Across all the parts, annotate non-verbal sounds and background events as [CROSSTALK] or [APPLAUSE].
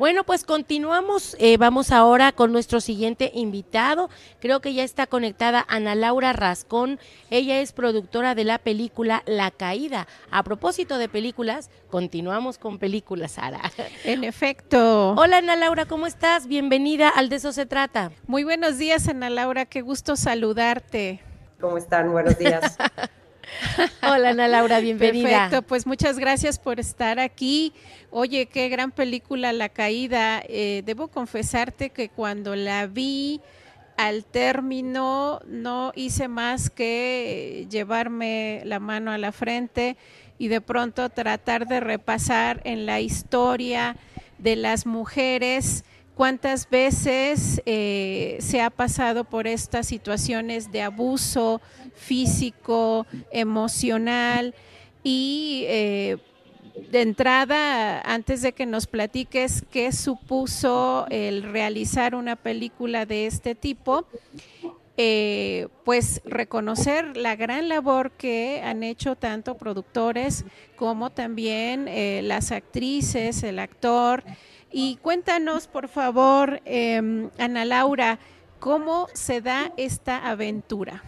Bueno, pues continuamos. Eh, vamos ahora con nuestro siguiente invitado. Creo que ya está conectada Ana Laura Rascón. Ella es productora de la película La Caída. A propósito de películas, continuamos con películas, Sara. En efecto. Hola Ana Laura, ¿cómo estás? Bienvenida al De eso se trata. Muy buenos días, Ana Laura. Qué gusto saludarte. ¿Cómo están? Buenos días. [LAUGHS] Hola Ana Laura, [LAUGHS] bienvenida. Perfecto, pues muchas gracias por estar aquí. Oye, qué gran película La Caída. Eh, debo confesarte que cuando la vi al término no hice más que llevarme la mano a la frente y de pronto tratar de repasar en la historia de las mujeres cuántas veces eh, se ha pasado por estas situaciones de abuso físico, emocional y eh, de entrada, antes de que nos platiques qué supuso el realizar una película de este tipo, eh, pues reconocer la gran labor que han hecho tanto productores como también las actrices, el actor, y cuéntanos, por favor, eh, Ana Laura, ¿cómo se da esta aventura?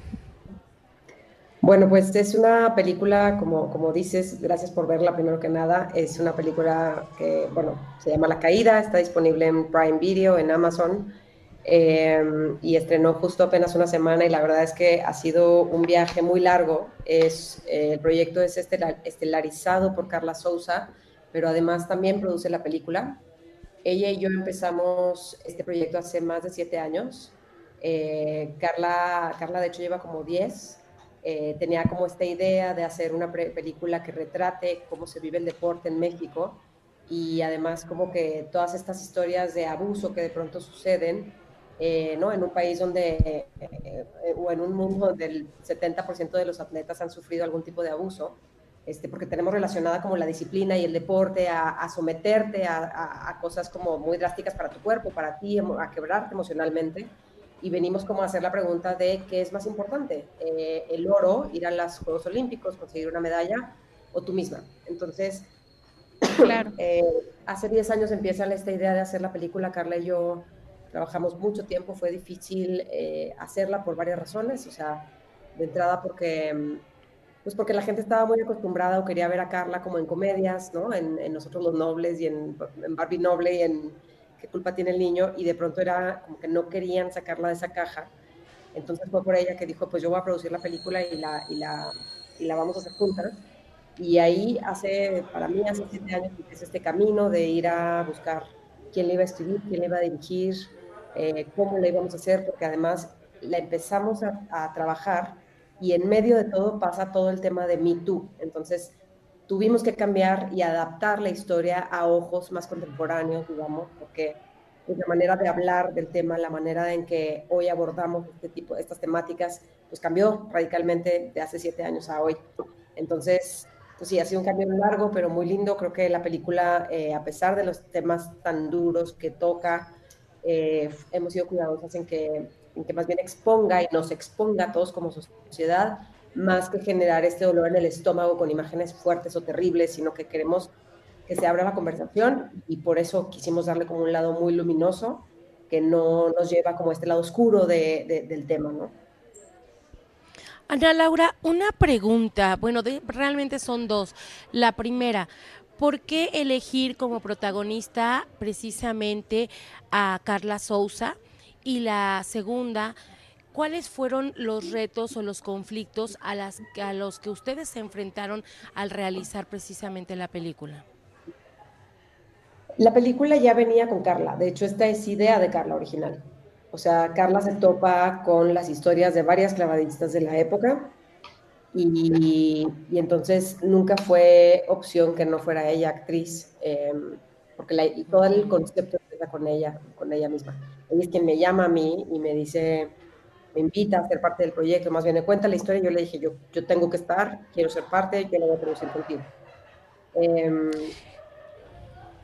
Bueno, pues es una película, como, como dices, gracias por verla primero que nada, es una película que, bueno, se llama La Caída, está disponible en Prime Video, en Amazon, eh, y estrenó justo apenas una semana y la verdad es que ha sido un viaje muy largo. Es, eh, el proyecto es estelarizado por Carla Souza, pero además también produce la película. Ella y yo empezamos este proyecto hace más de siete años. Eh, Carla, Carla, de hecho, lleva como diez. Eh, tenía como esta idea de hacer una película que retrate cómo se vive el deporte en México y además como que todas estas historias de abuso que de pronto suceden eh, ¿no? en un país donde, o en un mundo donde el 70% de los atletas han sufrido algún tipo de abuso este, porque tenemos relacionada como la disciplina y el deporte a, someterte a, cosas como muy drásticas para tu cuerpo, para ti, a quebrarte emocionalmente. Y venimos como a hacer la pregunta de qué es más importante, eh, el oro, ir a los Juegos Olímpicos, conseguir una medalla o tú misma. Entonces, [COUGHS] claro. Eh, hace 10 años empieza esta idea de hacer la película, Carla y yo trabajamos mucho tiempo, fue difícil eh, hacerla por varias razones, o sea, de entrada porque pues porque la gente estaba muy acostumbrada o quería ver a Carla como en comedias, ¿no? En, Nosotros los Nobles y en, Barbie Noble y en ¿Qué culpa tiene el niño? Y de pronto era como que no querían sacarla de esa caja. Entonces fue por ella que dijo, pues yo voy a producir la película y la, y la, y la vamos a hacer juntas. Y ahí hace, para mí, hace siete años empecé este camino de ir a buscar quién le iba a escribir, quién le iba a dirigir, eh, cómo le íbamos a hacer, porque además la empezamos a, a trabajar y en medio de todo pasa todo el tema de Me Too. Entonces, tuvimos que cambiar y adaptar la historia a ojos más contemporáneos, digamos, porque pues, la manera de hablar del tema, la manera en que hoy abordamos este tipo, estas temáticas, pues cambió radicalmente de hace siete años a hoy. Entonces, pues sí, ha sido un cambio largo, pero muy lindo. Creo que la película, eh, a pesar de los temas tan duros que toca, eh, hemos sido cuidadosos en que en que más bien exponga y nos exponga a todos como sociedad, más que generar este dolor en el estómago con imágenes fuertes o terribles, sino que queremos que se abra la conversación y por eso quisimos darle como un lado muy luminoso que no nos lleva como este lado oscuro de, del tema, ¿no? Ana Laura, una pregunta, bueno, realmente son dos. La primera, ¿por qué elegir como protagonista precisamente a Carla Souza? Y la segunda, ¿cuáles fueron los retos o los conflictos a, los que ustedes se enfrentaron al realizar precisamente la película? La película ya venía con Carla, de hecho esta es idea de Carla original. O sea, Carla se topa con las historias de varias clavadistas de la época y, entonces nunca fue opción que no fuera ella actriz, em, porque todo el concepto está con ella, con ella misma. Ella es quien me llama a mí y me dice, me invita a ser parte del proyecto, más bien me cuenta la historia y yo le dije, yo, yo tengo que estar, quiero ser parte, yo lo voy a producir contigo. Em,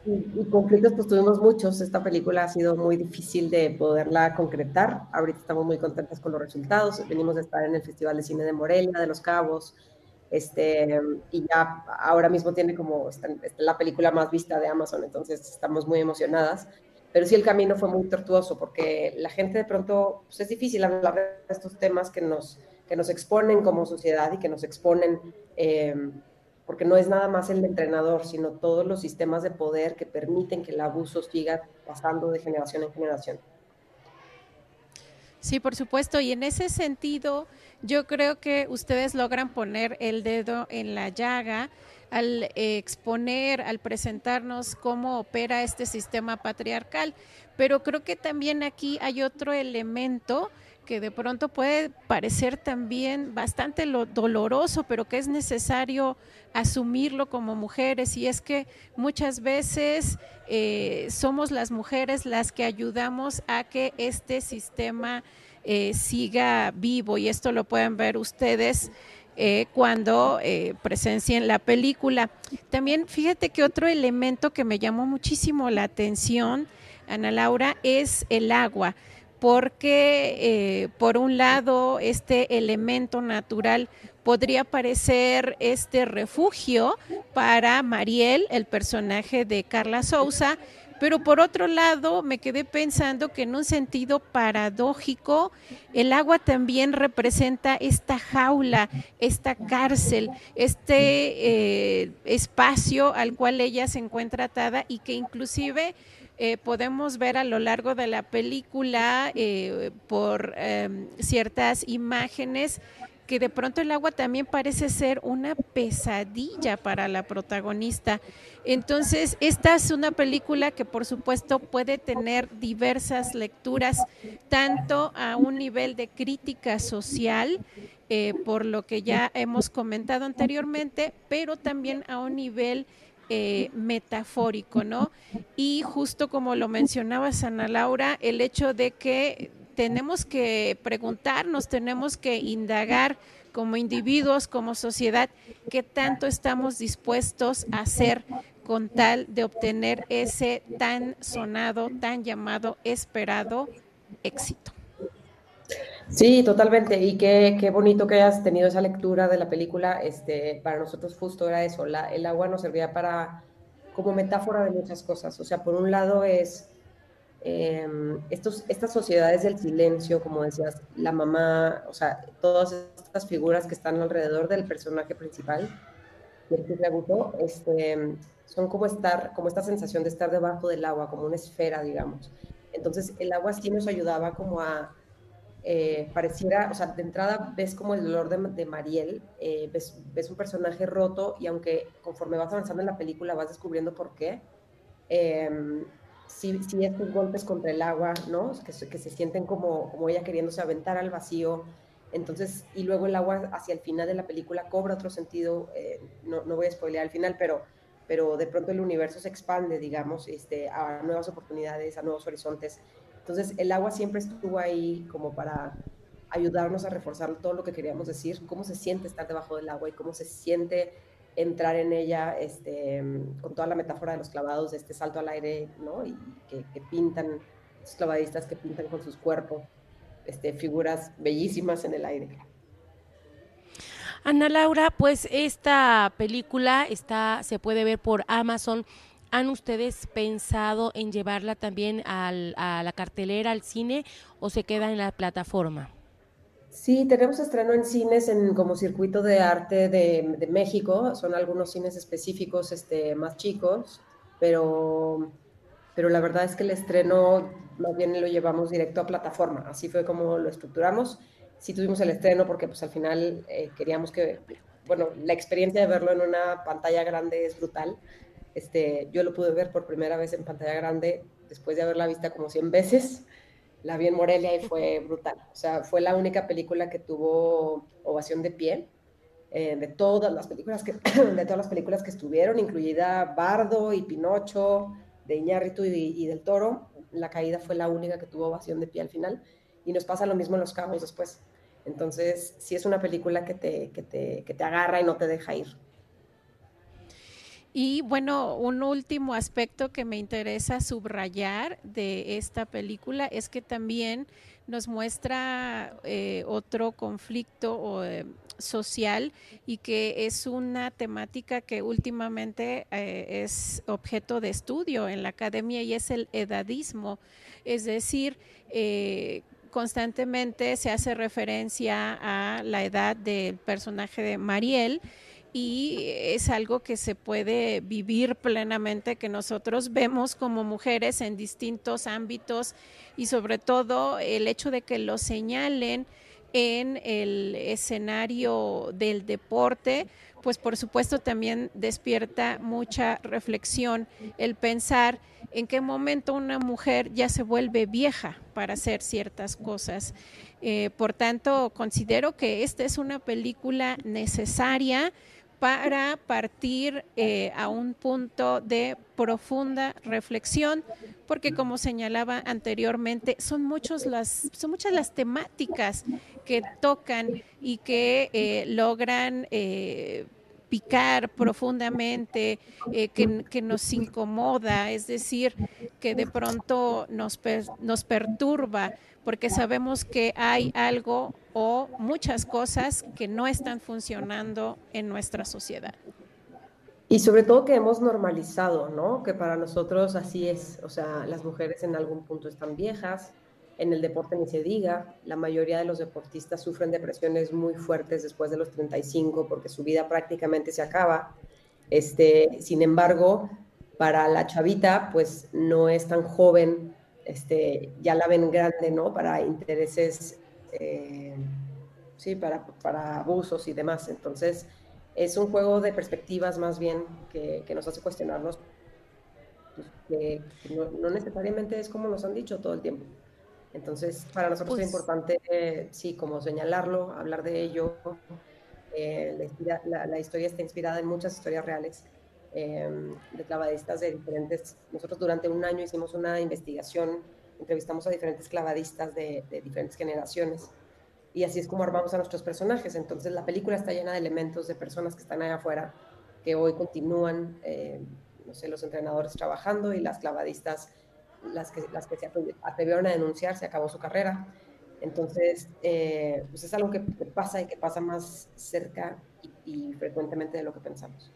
y, conflictos pues tuvimos muchos. Esta película ha sido muy difícil de poderla concretar. Ahorita estamos muy contentas con los resultados. Venimos de estar en el Festival de Cine de Morelia, de Los Cabos, este, y ya ahora mismo tiene como la película más vista de Amazon, entonces estamos muy emocionadas. Pero sí el camino fue muy tortuoso porque la gente de pronto, pues es difícil hablar de estos temas que nos, que nos exponen como sociedad y que nos exponen, eh, porque no es nada más el entrenador, sino todos los sistemas de poder que permiten que el abuso siga pasando de generación en generación. Sí, por supuesto. Y en ese sentido, yo creo que ustedes logran poner el dedo en la llaga al exponer, al presentarnos cómo opera este sistema patriarcal. Pero creo que también aquí hay otro elemento que de pronto puede parecer también bastante doloroso, pero que es necesario asumirlo como mujeres, y es que muchas veces eh, somos las mujeres las que ayudamos a que este sistema eh, siga vivo, y esto lo pueden ver ustedes eh, cuando eh, presencien la película. También fíjate que otro elemento que me llamó muchísimo la atención, Ana Laura, es el agua porque eh, por un lado este elemento natural podría parecer este refugio para Mariel, el personaje de Carla Souza, pero por otro lado, me quedé pensando que en un sentido paradójico, el agua también representa esta jaula, esta cárcel, este eh, espacio al cual ella se encuentra atada y que inclusive eh, podemos ver a lo largo de la película eh, por em, ciertas imágenes que de pronto el agua también parece ser una pesadilla para la protagonista. Entonces, esta es una película que por supuesto puede tener diversas lecturas, tanto a un nivel de crítica social, eh, por lo que ya hemos comentado anteriormente, pero también a un nivel eh, metafórico, ¿no? Y justo como lo mencionaba Ana Laura, el hecho de que tenemos que preguntarnos, tenemos que indagar como individuos, como sociedad, qué tanto estamos dispuestos a hacer con tal de obtener ese tan sonado, tan llamado, esperado éxito. Sí, totalmente. Y qué, qué, bonito que hayas tenido esa lectura de la película. Este, para nosotros justo era eso. La, el agua nos servía para como metáfora de muchas cosas. O sea, por un lado es Em, estos, estas sociedades del silencio, como decías, la mamá, o sea, todas estas figuras que están alrededor del personaje principal, el que este, son como estar, como esta sensación de estar debajo del agua, como una esfera, digamos. Entonces, el agua sí nos ayudaba como a, eh, pareciera, o sea, de entrada ves como el dolor de, de Mariel, eh, ves, ves, un personaje roto y aunque conforme vas avanzando en la película vas descubriendo por qué, eh, sí, sí estos golpes contra el agua, ¿no? Que, que se sienten como, como ella queriéndose aventar al vacío. Entonces, y luego el agua hacia el final de la película cobra otro sentido, eh, no, no, voy a spoilear al final, pero, pero de pronto el universo se expande, digamos, este, a nuevas oportunidades, a nuevos horizontes. Entonces, el agua siempre estuvo ahí como para ayudarnos a reforzar todo lo que queríamos decir, cómo se siente estar debajo del agua y cómo se siente entrar en ella este, con toda la metáfora de los clavados, de este salto al aire, ¿no? Y que, pintan, los clavadistas que pintan con sus cuerpos este, figuras bellísimas en el aire. Ana Laura, pues esta película está, se puede ver por Amazon. ¿Han ustedes pensado en llevarla también a la cartelera, al cine, o se queda en la plataforma? Sí, tenemos estreno en cines en como circuito de arte de, México. Son algunos cines específicos este, más chicos, pero, pero la verdad es que el estreno más bien lo llevamos directo a plataforma. Así fue como lo estructuramos. Sí tuvimos el estreno porque pues al final eh, queríamos que, bueno, la experiencia de verlo en una pantalla grande es brutal. Este, yo lo pude ver por primera vez en pantalla grande después de haberla vista como 100 veces la vi en Morelia y fue brutal. O sea, fue la única película que tuvo ovación de pie eh, de todas las películas que [CLEARS THROAT] de todas las películas que estuvieron, incluida Bardo y Pinocho, de Iñárritu y, del Toro. La caída fue la única que tuvo ovación de pie al final y nos pasa lo mismo en Los Cabos después. Entonces, sí es una película que te, que te, que te agarra y no te deja ir. Y bueno, un último aspecto que me interesa subrayar de esta película es que también nos muestra eh, otro conflicto eh, social y que es una temática que últimamente eh, es objeto de estudio en la academia y es el edadismo. Es decir, constantemente se hace referencia a la edad del personaje de Mariel y es algo que se puede vivir plenamente, que nosotros vemos como mujeres en distintos ámbitos y sobre todo el hecho de que lo señalen en el escenario del deporte, pues por supuesto también despierta mucha reflexión el pensar en qué momento una mujer ya se vuelve vieja para hacer ciertas cosas. Eh, por tanto, considero que esta es una película necesaria para partir eh, a un punto de profunda reflexión, porque como señalaba anteriormente, son, muchos las, son muchas las temáticas que tocan y que eh, logran eh, picar profundamente, que, nos incomoda, es decir, que de pronto nos, nos perturba porque sabemos que hay algo o muchas cosas que no están funcionando en nuestra sociedad. Y sobre todo que hemos normalizado, ¿no? Que para nosotros así es, o sea, las mujeres en algún punto están viejas, en el deporte ni se diga, la mayoría de los deportistas sufren depresiones muy fuertes después de los 35 porque su vida prácticamente se acaba. Este, sin embargo, para la chavita, pues no es tan joven este, ya la ven grande, ¿no? Para intereses, eh, sí, para, para, abusos y demás. Entonces, es un juego de perspectivas más bien que, que nos hace cuestionarnos, pues, que, no, necesariamente es como nos han dicho todo el tiempo. Entonces, para nosotros es pues importante, sí, como señalarlo, hablar de ello. Eh, la, la, historia está inspirada en muchas historias reales Em, de clavadistas de diferentes... Nosotros durante un año hicimos una investigación, entrevistamos a diferentes clavadistas de, diferentes generaciones y así es como armamos a nuestros personajes. Entonces la película está llena de elementos de personas que están allá afuera, que hoy continúan, eh, no sé, los entrenadores trabajando y las clavadistas, las que, las que se atrevieron a denunciar, se acabó su carrera. Entonces, eh, pues es algo que pasa y que pasa más cerca y frecuentemente de lo que pensamos.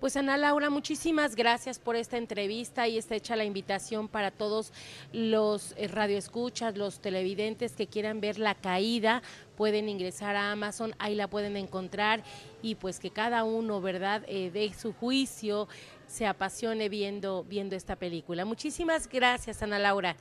Pues Ana Laura, muchísimas gracias por esta entrevista y está hecha la invitación para todos los eh, radioescuchas, los televidentes que quieran ver la caída, pueden ingresar a Amazon, ahí la pueden encontrar y pues que cada uno, ¿verdad?, eh, dé su juicio, se apasione viendo, viendo esta película. Muchísimas gracias, Ana Laura.